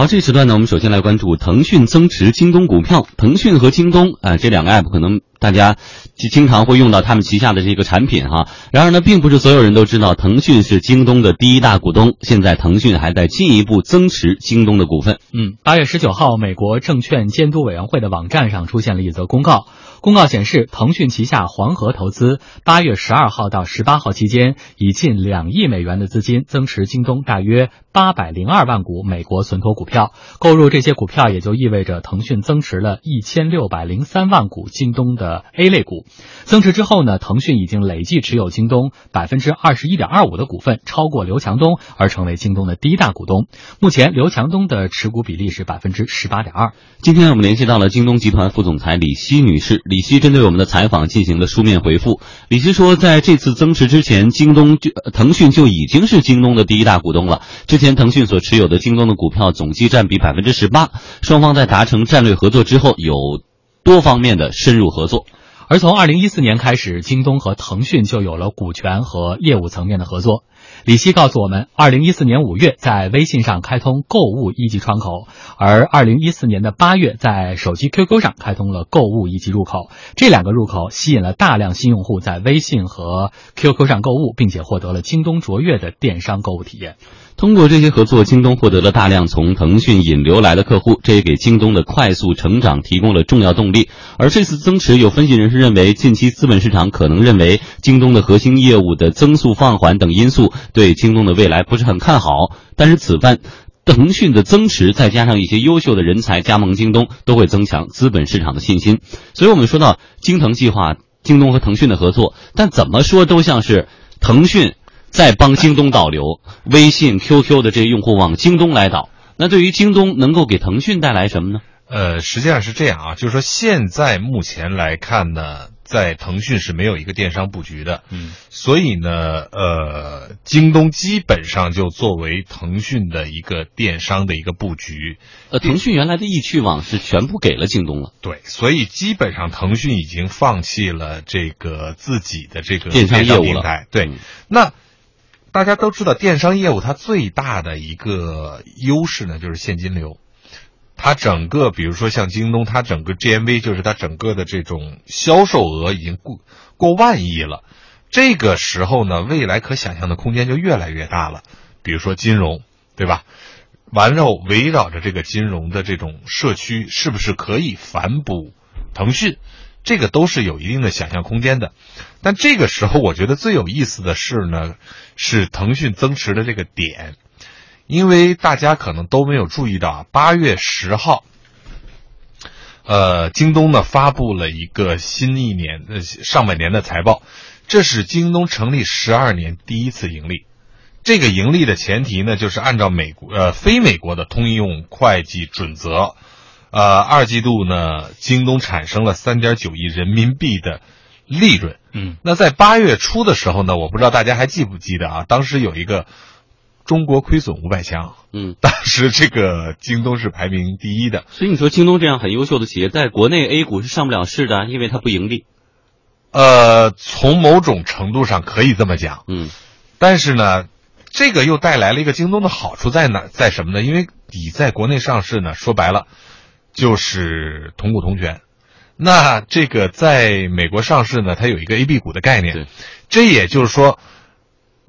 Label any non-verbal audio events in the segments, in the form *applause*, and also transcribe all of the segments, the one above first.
好，这时段呢，我们首先来关注腾讯增持京东股票。腾讯和京东啊、这两个 app 可能大家就经常会用到他们旗下的这个产品哈。然而呢，并不是所有人都知道腾讯是京东的第一大股东。现在腾讯还在进一步增持京东的股份。嗯，八月十九号，美国证券监督委员会的网站上出现了一则公告。公告显示，腾讯旗下黄河投资八月十二号到十八号期间，以近两亿美元的资金增持京东大约八百零二万股美国存托股票。购入这些股票，也就意味着腾讯增持了一千六百零三万股京东的 A 类股。增持之后呢，腾讯已经累计持有京东百分之二十一点二五的股份，超过刘强东，而成为京东的第一大股东。目前，刘强东的持股比例是百分之十八点二。今天我们联系到了京东集团副总裁李希女士，李希针对我们的采访进行了书面回复。李希说，在这次增持之前，京东就腾讯就已经是京东的第一大股东了。之前腾讯所持有的京东的股票总计占比百分之十八，双方在达成战略合作之后，有多方面的深入合作。而从二零一四年开始，京东和腾讯就有了股权和业务层面的合作。李希告诉我们，二零一四年五月在微信上开通购物一级窗口，而二零一四年的八月在手机 QQ 上开通了购物一级入口。这两个入口吸引了大量新用户在微信和 QQ 上购物，并且获得了京东卓越的电商购物体验。通过这些合作，京东获得了大量从腾讯引流来的客户，这也给京东的快速成长提供了重要动力。而这次增持，有分析人士认为，近期资本市场可能认为京东的核心业务的增速放缓等因素对京东的未来不是很看好。但是此番腾讯的增持，再加上一些优秀的人才加盟京东，都会增强资本市场的信心。所以我们说到京腾计划，京东和腾讯的合作，但怎么说都像是腾讯。在帮京东导流，微信、QQ 的这些用户往京东来导，那对于京东能够给腾讯带来什么呢？呃，实际上是这样啊，就是说现在目前来看呢，在腾讯是没有一个电商布局的，嗯，所以呢，呃，京东基本上就作为腾讯的一个电商的一个布局。呃，腾讯原来的易趣网是全部给了京东了，对，所以基本上腾讯已经放弃了这个自己的这个电商业务了。对，嗯那。大家都知道，电商业务它最大的一个优势呢，就是现金流。它整个，比如说像京东，它整个 GMV 就是它整个的这种销售额已经过过万亿了。这个时候呢，未来可想象的空间就越来越大了。比如说金融，对吧？完了围绕着这个金融的这种社区，是不是可以反哺腾讯？这个都是有一定的想象空间的，但这个时候我觉得最有意思的是呢，是腾讯增持的这个点，因为大家可能都没有注意到啊，八月十号，呃，京东呢发布了一个新一年呃上半年的财报，这是京东成立十二年第一次盈利，这个盈利的前提呢，就是按照美国呃非美国的通用会计准则。呃，二季度呢，京东产生了三点九亿人民币的利润。嗯，那在八月初的时候呢，我不知道大家还记不记得啊？当时有一个中国亏损五百强，嗯，当时这个京东是排名第一的。所以你说京东这样很优秀的企业，在国内 A 股是上不了市的，因为它不盈利。呃，从某种程度上可以这么讲，嗯，但是呢，这个又带来了一个京东的好处在哪？在什么呢？因为你在国内上市呢，说白了。就是同股同权，那这个在美国上市呢，它有一个 A、B 股的概念，这也就是说，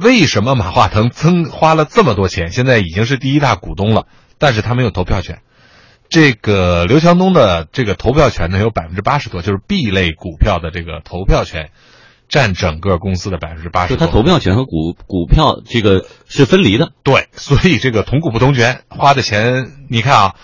为什么马化腾增花了这么多钱，现在已经是第一大股东了，但是他没有投票权。这个刘强东的这个投票权呢，有百分之八十多，就是 B 类股票的这个投票权，占整个公司的百分之八十。就他投票权和股股票这个是分离的。对，所以这个同股不同权，花的钱，你看啊。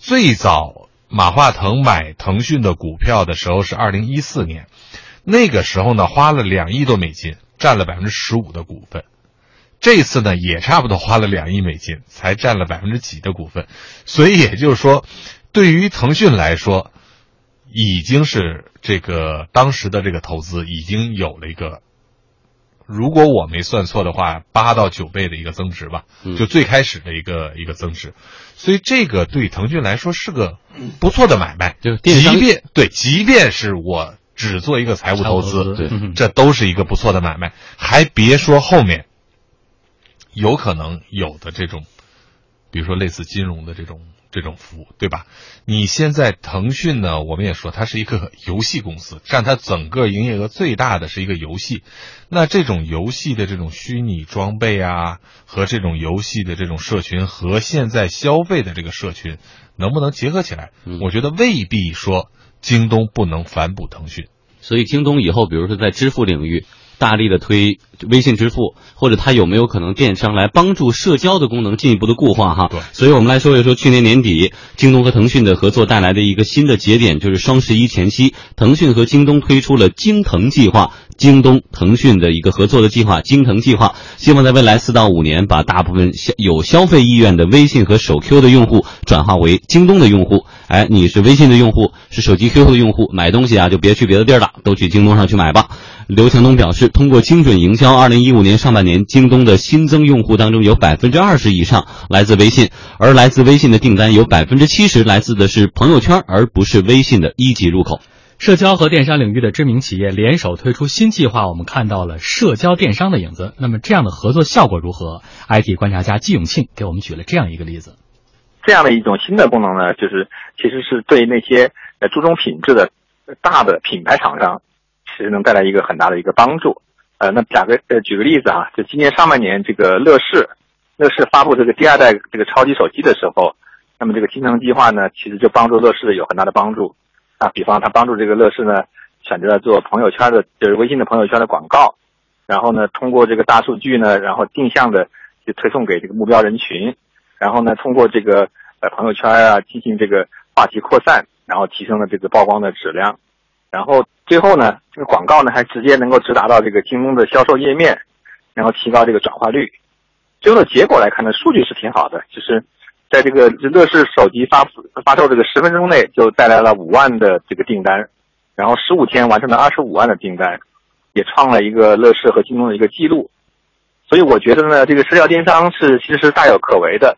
最早马化腾买腾讯的股票的时候是二零一四年，那个时候呢花了两亿多美金，占了百分之十五的股份。这次呢也差不多花了两亿美金，才占了百分之几的股份。所以也就是说，对于腾讯来说，已经是这个当时的这个投资已经有了一个，如果我没算错的话，八到九倍的一个增值吧，就最开始的一个一个增值。所以这个对腾讯来说是个不错的买卖，就即便对，即便是我只做一个财务投资，对，这都是一个不错的买卖。还别说后面有可能有的这种比如说类似金融的这种这种服务，对吧？你现在腾讯呢，我们也说它是一个游戏公司，占它整个营业额最大的是一个游戏。那这种游戏的这种虚拟装备啊，和这种游戏的这种社群和现在消费的这个社群，能不能结合起来？我觉得未必说京东不能反哺腾讯。所以京东以后，比如说在支付领域。大力的推微信支付，或者它有没有可能电商来帮助社交的功能进一步的固化哈？对，所以我们来说一说去年年底京东和腾讯的合作带来的一个新的节点，就是双十一前夕，腾讯和京东推出了京腾计划。京东、腾讯的一个合作的计划——京腾计划，希望在未来四到五年，把大部分消有消费意愿的微信和手 Q 的用户转化为京东的用户。哎，你是微信的用户，是手机 QQ 的用户，买东西啊就别去别的地儿了，都去京东上去买吧。刘强东表示，通过精准营销，二零一五年上半年，京东的新增用户当中有百分之二十以上来自微信，而来自微信的订单有百分之七十来自的是朋友圈，而不是微信的一级入口。社交和电商领域的知名企业联手推出新计划，我们看到了社交电商的影子。那么这样的合作效果如何？IT 观察家季永庆给我们举了这样一个例子。这样的一种新的功能呢，就是其实是对那些呃注重品质的大的品牌厂商，其其实能带来一个很大的一个帮助。呃，那打个呃举个例子啊，就今年上半年这个乐视，乐视发布这个第二代这个超级手机的时候，那么这个京腾计划呢，其实就帮助乐视有很大的帮助。啊，比方他帮助这个乐视呢，选择了做朋友圈的，就是微信的朋友圈的广告，然后呢，通过这个大数据呢，然后定向的去推送给这个目标人群，然后呢，通过这个呃朋友圈啊进行这个话题扩散，然后提升了这个曝光的质量，然后最后呢，这个广告呢还直接能够直达到这个京东的销售页面，然后提高这个转化率，最后的结果来看呢，数据是挺好的，就是。在这个乐视手机发发售这个十分钟内就带来了五万的这个订单，然后十五天完成了二十五万的订单，也创了一个乐视和京东的一个记录。所以我觉得呢，这个社交电商是其实是大有可为的。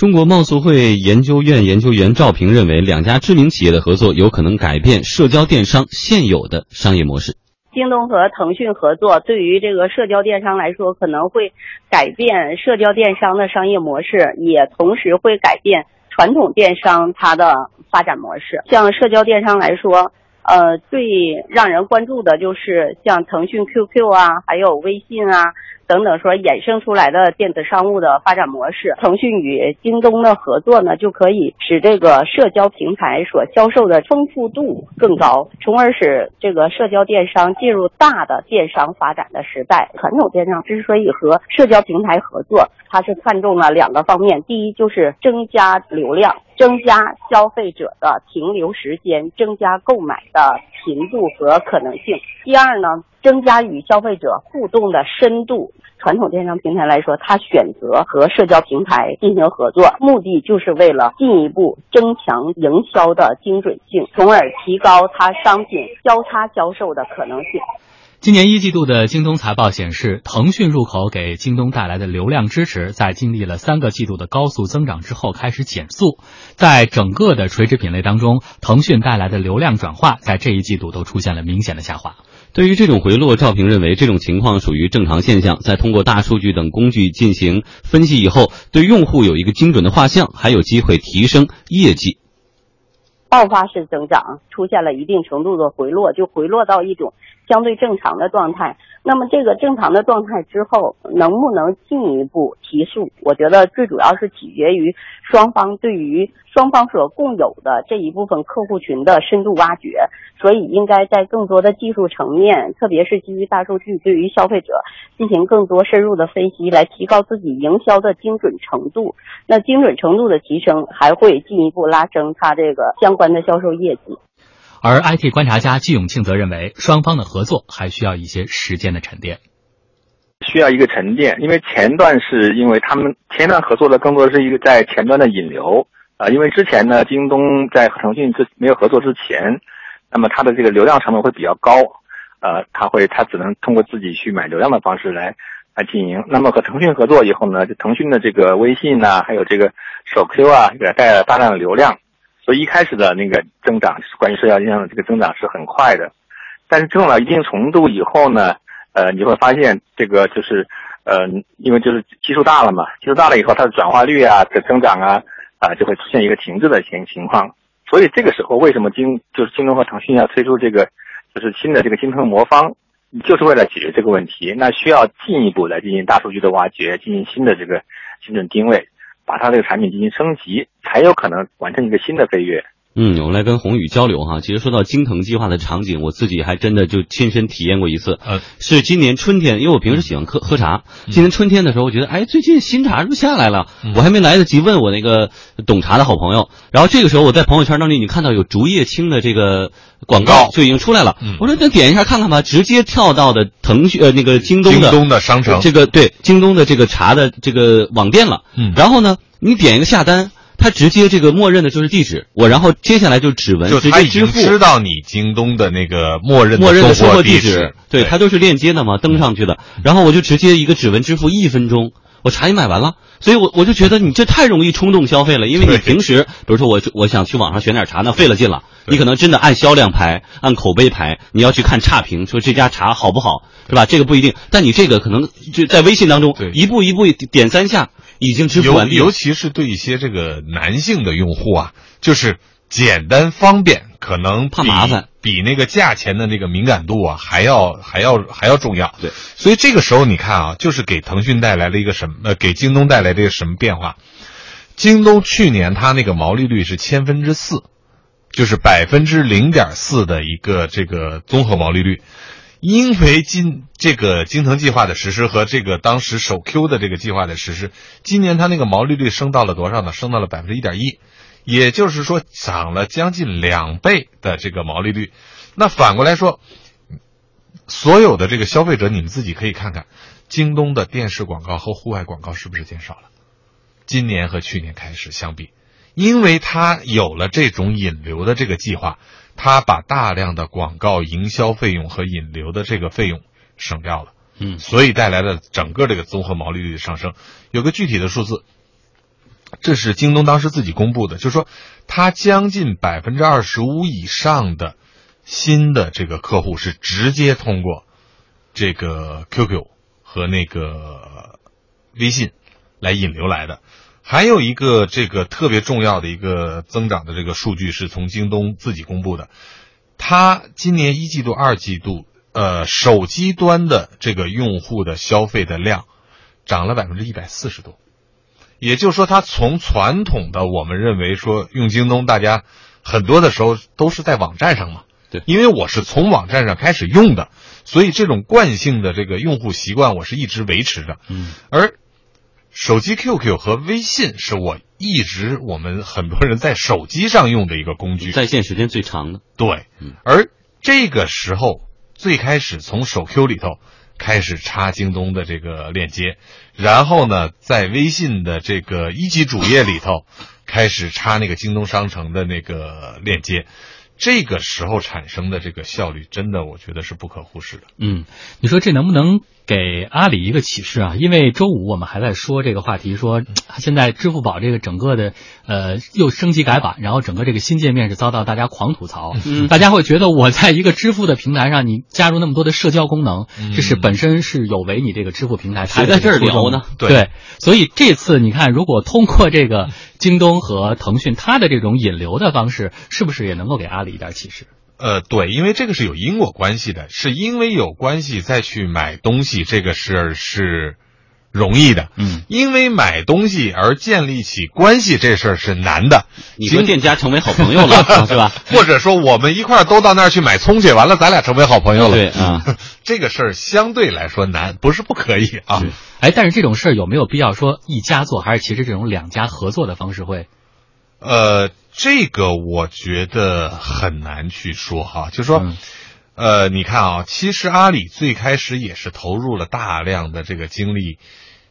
中国贸促会研究院研究员赵平认为，两家知名企业的合作有可能改变社交电商现有的商业模式。京东和腾讯合作，对于这个社交电商来说，可能会改变社交电商的商业模式，也同时会改变传统电商它的发展模式。像社交电商来说，呃，最让人关注的就是像腾讯 QQ 啊，还有微信啊。等等，说衍生出来的电子商务的发展模式，腾讯与京东的合作呢，就可以使这个社交平台所销售的丰富度更高，从而使这个社交电商进入大的电商发展的时代。传统电商之所以和社交平台合作，它是看中了两个方面：第一，就是增加流量，增加消费者的停留时间，增加购买的频度和可能性；第二呢。增加与消费者互动的深度。传统电商平台来说，它选择和社交平台进行合作，目的就是为了进一步增强营销的精准性，从而提高它商品交叉销售的可能性。今年一季度的京东财报显示，腾讯入口给京东带来的流量支持，在经历了三个季度的高速增长之后开始减速。在整个的垂直品类当中，腾讯带来的流量转化在这一季度都出现了明显的下滑。对于这种回落，赵平认为这种情况属于正常现象。在通过大数据等工具进行分析以后，对用户有一个精准的画像，还有机会提升业绩。爆发式增长出现了一定程度的回落，就回落到一种相对正常的状态。那么这个正常的状态之后，能不能进一步提速？我觉得最主要是取决于双方对于双方所共有的这一部分客户群的深度挖掘。所以应该在更多的技术层面，特别是基于大数据，对于消费者进行更多深入的分析，来提高自己营销的精准程度。那精准程度的提升，还会进一步拉升它这个相关的销售业绩。而 IT 观察家季永庆则认为，双方的合作还需要一些时间的沉淀，需要一个沉淀，因为前段是因为他们前段合作的更多是一个在前端的引流啊，因为之前呢，京东在和腾讯之没有合作之前。那么它的这个流量成本会比较高，呃，它会它只能通过自己去买流量的方式来来经营。那么和腾讯合作以后呢，就腾讯的这个微信呐，还有这个手 Q 啊，给它带来了大量的流量，所以一开始的那个增长，关于社交电商的这个增长是很快的。但是增长到一定程度以后呢，呃，你会发现这个就是。呃，因为就是基数大了嘛，基数大了以后，它的转化率啊的增长啊啊就会出现一个停滞的情情况。所以这个时候，为什么京就是京东和腾讯要推出这个就是新的这个京东魔方，就是为了解决这个问题。那需要进一步来进行大数据的挖掘，进行新的这个精准定位，把它这个产品进行升级，才有可能完成一个新的飞跃。嗯，我们来跟宏宇交流哈。其实说到京腾计划的场景，我自己还真的就亲身体验过一次。呃，是今年春天，因为我平时喜欢喝喝茶。嗯今年春天的时候，我觉得，哎，最近新茶是不是下来了？我还没来得及问我那个懂茶的好朋友。然后这个时候，我在朋友圈当中已经看到有竹叶青的这个广告就已经出来了。嗯我说那点一下看看吧，直接跳到的腾讯呃那个京东的京东的商城这个对京东的这个茶的这个网店了。嗯然后呢，你点一个下单。它直接这个默认的就是地址，我然后接下来就指纹直接支付，知道你京东的那个默认默认的收货地址，对，它都是链接的嘛，登上去的。然后我就直接一个指纹支付，一分钟，我茶已买完了。所以我我就觉得你这太容易冲动消费了，因为你平时，比如说我我想去网上选点茶，那费了劲了。你可能真的按销量排，按口碑排，你要去看差评，说这家茶好不好，是吧？这个不一定，但你这个可能就在微信当中对一步一步点三下，已经支付尤完毕尤。其是对一些这个男性的用户啊，就是简单方便，可能比怕麻烦，比那个价钱的那个敏感度啊还要还要还要重要。对，所以这个时候你看啊，就是给腾讯带来了一个什么？呃，给京东带来了一个什么变化？京东去年它那个毛利率是千分之四，就是百分之零点四的一个这个综合毛利率。因为今这个京腾计划的实施和这个当时首 Q 的这个计划的实施，今年它那个毛利率升到了多少呢？升到了百分之一点一，也就是说涨了将近两倍的这个毛利率。那反过来说，所有的这个消费者，你们自己可以看看，京东的电视广告和户外广告是不是减少了？今年和去年开始相比，因为它有了这种引流的这个计划，它把大量的广告营销费用和引流的这个费用省掉了，嗯所以带来的整个这个综合毛利率的上升。有个具体的数字，这是京东当时自己公布的，就是说，它将近百分之二十五以上的新的这个客户是直接通过这个 QQ 和那个微信来引流来的。还有一个这个特别重要的一个增长的这个数据是从京东自己公布的，它今年一季度、二季度，呃，手机端的这个用户的消费的量涨了百分之一百四十多。也就是说，它从传统的我们认为说用京东，大家很多的时候都是在网站上嘛，对因为我是从网站上开始用的，所以这种惯性的这个用户习惯我是一直维持着。嗯，而手机 QQ 和微信是我一直我们很多人在手机上用的一个工具，在线时间最长的。对嗯，而这个时候最开始从手 Q 里头开始插京东的这个链接，然后呢，在微信的这个一级主页里头开始插那个京东商城的那个链接，这个时候产生的这个效率，真的我觉得是不可忽视的。嗯，你说这能不能给阿里一个启示啊？因为周五我们还在说这个话题，说 *tsk* 现在支付宝这个整个的呃又升级改版，然后整个这个新界面是遭到大家狂吐槽，嗯。大家会觉得我在一个支付的平台上，你加入那么多的社交功能，嗯。这是本身是有违你这个支付平台它的谁在这儿聊呢？对。对，所以这次你看，如果通过这个京东和腾讯它的这种引流的方式，是不是也能够给阿里一点启示？呃，对，因为这个是有因果关系的，是因为有关系再去买东西，这个事儿是容易的。嗯，因为买东西而建立起关系这事儿是难的。你跟店家成为好朋友了，*laughs* 啊是吧？或者说我们一块儿都到那儿去买葱去，完了咱俩成为好朋友了。对 *laughs* 啊，这个事儿相对来说难，不是不可以啊。哎，但是这种事儿有没有必要说一家做，还是其实这种两家合作的方式会？呃，这个我觉得很难去说哈，就说。嗯呃，你看啊，其实阿里最开始也是投入了大量的这个精力，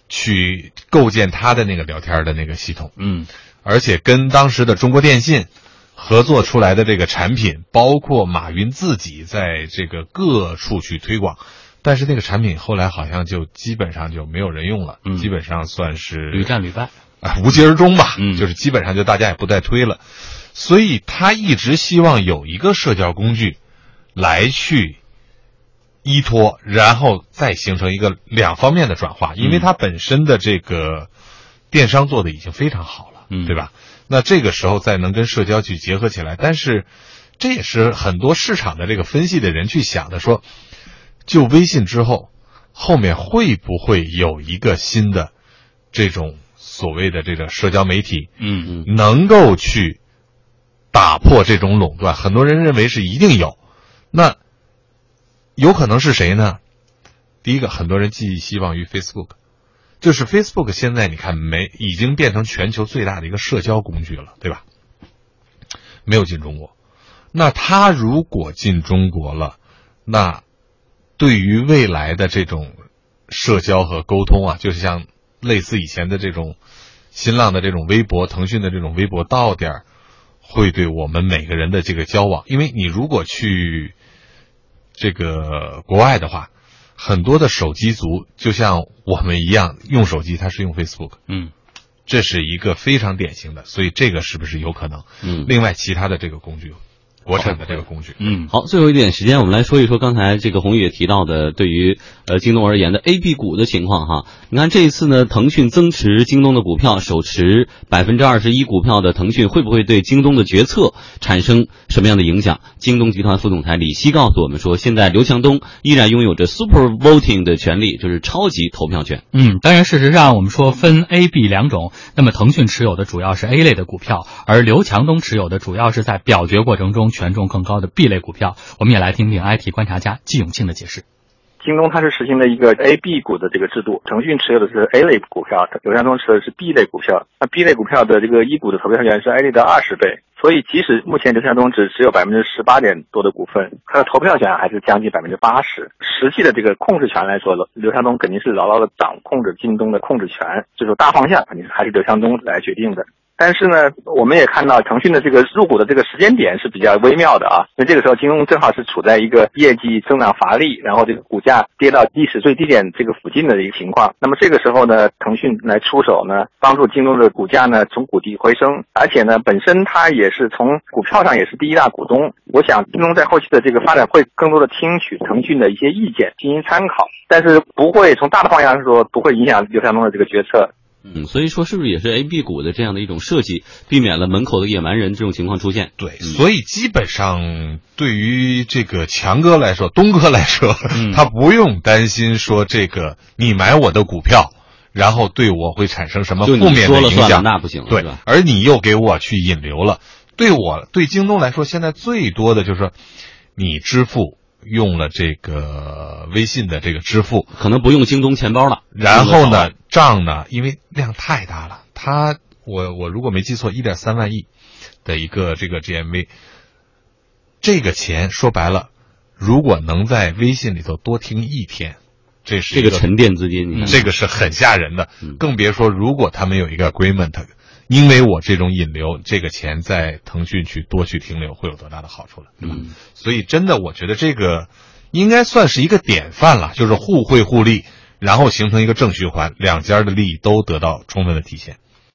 去构建他的那个聊天的那个系统，嗯而且跟当时的中国电信合作出来的这个产品，包括马云自己在这个各处去推广，但是那个产品后来好像就基本上就没有人用了，嗯基本上算是屡战屡败。啊，无疾而终吧，嗯。就是基本上就大家也不再推了，所以他一直希望有一个社交工具来去依托，然后再形成一个两方面的转化，因为它本身的这个电商做的已经非常好了，嗯。对吧？那这个时候再能跟社交去结合起来，但是这也是很多市场的这个分析的人去想的，说就微信之后，后面会不会有一个新的这种所谓的这个社交媒体，嗯嗯能够去打破这种垄断，很多人认为是一定有。那有可能是谁呢？第一个，很多人寄希望于 Facebook，就是 Facebook 现在你看没已经变成全球最大的一个社交工具了，对吧？没有进中国，那它如果进中国了，那对于未来的这种社交和沟通啊，就是像类似以前的这种新浪的这种微博、腾讯的这种微博，到点儿会对我们每个人的这个交往，因为你如果去这个国外的话，很多的手机族就像我们一样用手机，他是用 Facebook，嗯这是一个非常典型的，所以这个是不是有可能？嗯。另外，其他的这个工具，国产的这个工具，嗯，好，最后一点时间，我们来说一说刚才这个红宇也提到的，对于呃京东而言的 A、B 股的情况哈。你看这一次呢，腾讯增持京东的股票，手持百分之二十一股票的腾讯，会不会对京东的决策产生什么样的影响？京东集团副总裁李希告诉我们说，现在刘强东依然拥有着 Super Voting 的权利，就是超级投票权。嗯，当然，事实上我们说分 A、B 两种，那么腾讯持有的主要是 A 类的股票，而刘强东持有的主要是在表决过程中权重更高的 B 类股票。我们也来听听 IT 观察家季永庆的解释。京东它是实行了一个 A、B 股的这个制度，腾讯持有的是 A 类股票，刘强东持有的是 B 类股票。那 B 类股票的这个一股的投票权是 A 类的二十倍，所以即使目前刘强东只持有百分之十八点多的股份，他的投票权还是将近百分之八十。实际的这个控制权来说，刘强东肯定是牢牢的掌控着京东的控制权，就是大方向肯定还是刘强东来决定的。但是呢，我们也看到腾讯的这个入股的这个时间点是比较微妙的啊，因为这个时候京东正好是处在一个业绩增长乏力，然后这个股价跌到历史最低点这个附近的一个情况。那么这个时候呢，腾讯来出手呢，帮助京东的股价呢从谷底回升，而且呢，本身它也是从股票上也是第一大股东。我想京东在后期的这个发展会更多的听取腾讯的一些意见进行参考，但是不会从大的方向上说不会影响刘强东的这个决策。嗯，所以说是不是也是 A、B 股的这样的一种设计，避免了门口的野蛮人这种情况出现？对，所以基本上对于这个强哥来说，东哥来说，嗯 *laughs* 他不用担心说这个你买我的股票，然后对我会产生什么负面的影响。那不行，对吧？，而你又给我去引流了，对我对京东来说，现在最多的就是说你支付用了这个微信的这个支付，可能不用京东钱包了。然后呢，账呢，因为量太大了，他我我如果没记错，一点三万亿的一个这个 GMV，这个钱说白了，如果能在微信里头多听一天，这是一这个沉淀资金，这个是很吓人的。嗯，更别说如果他们有一个 agreement，因为我这种引流，这个钱在腾讯去多去停留，会有多大的好处了，对吧？嗯所以真的，我觉得这个应该算是一个典范了，就是互惠互利，然后形成一个正循环，两家的利益都得到充分的体现。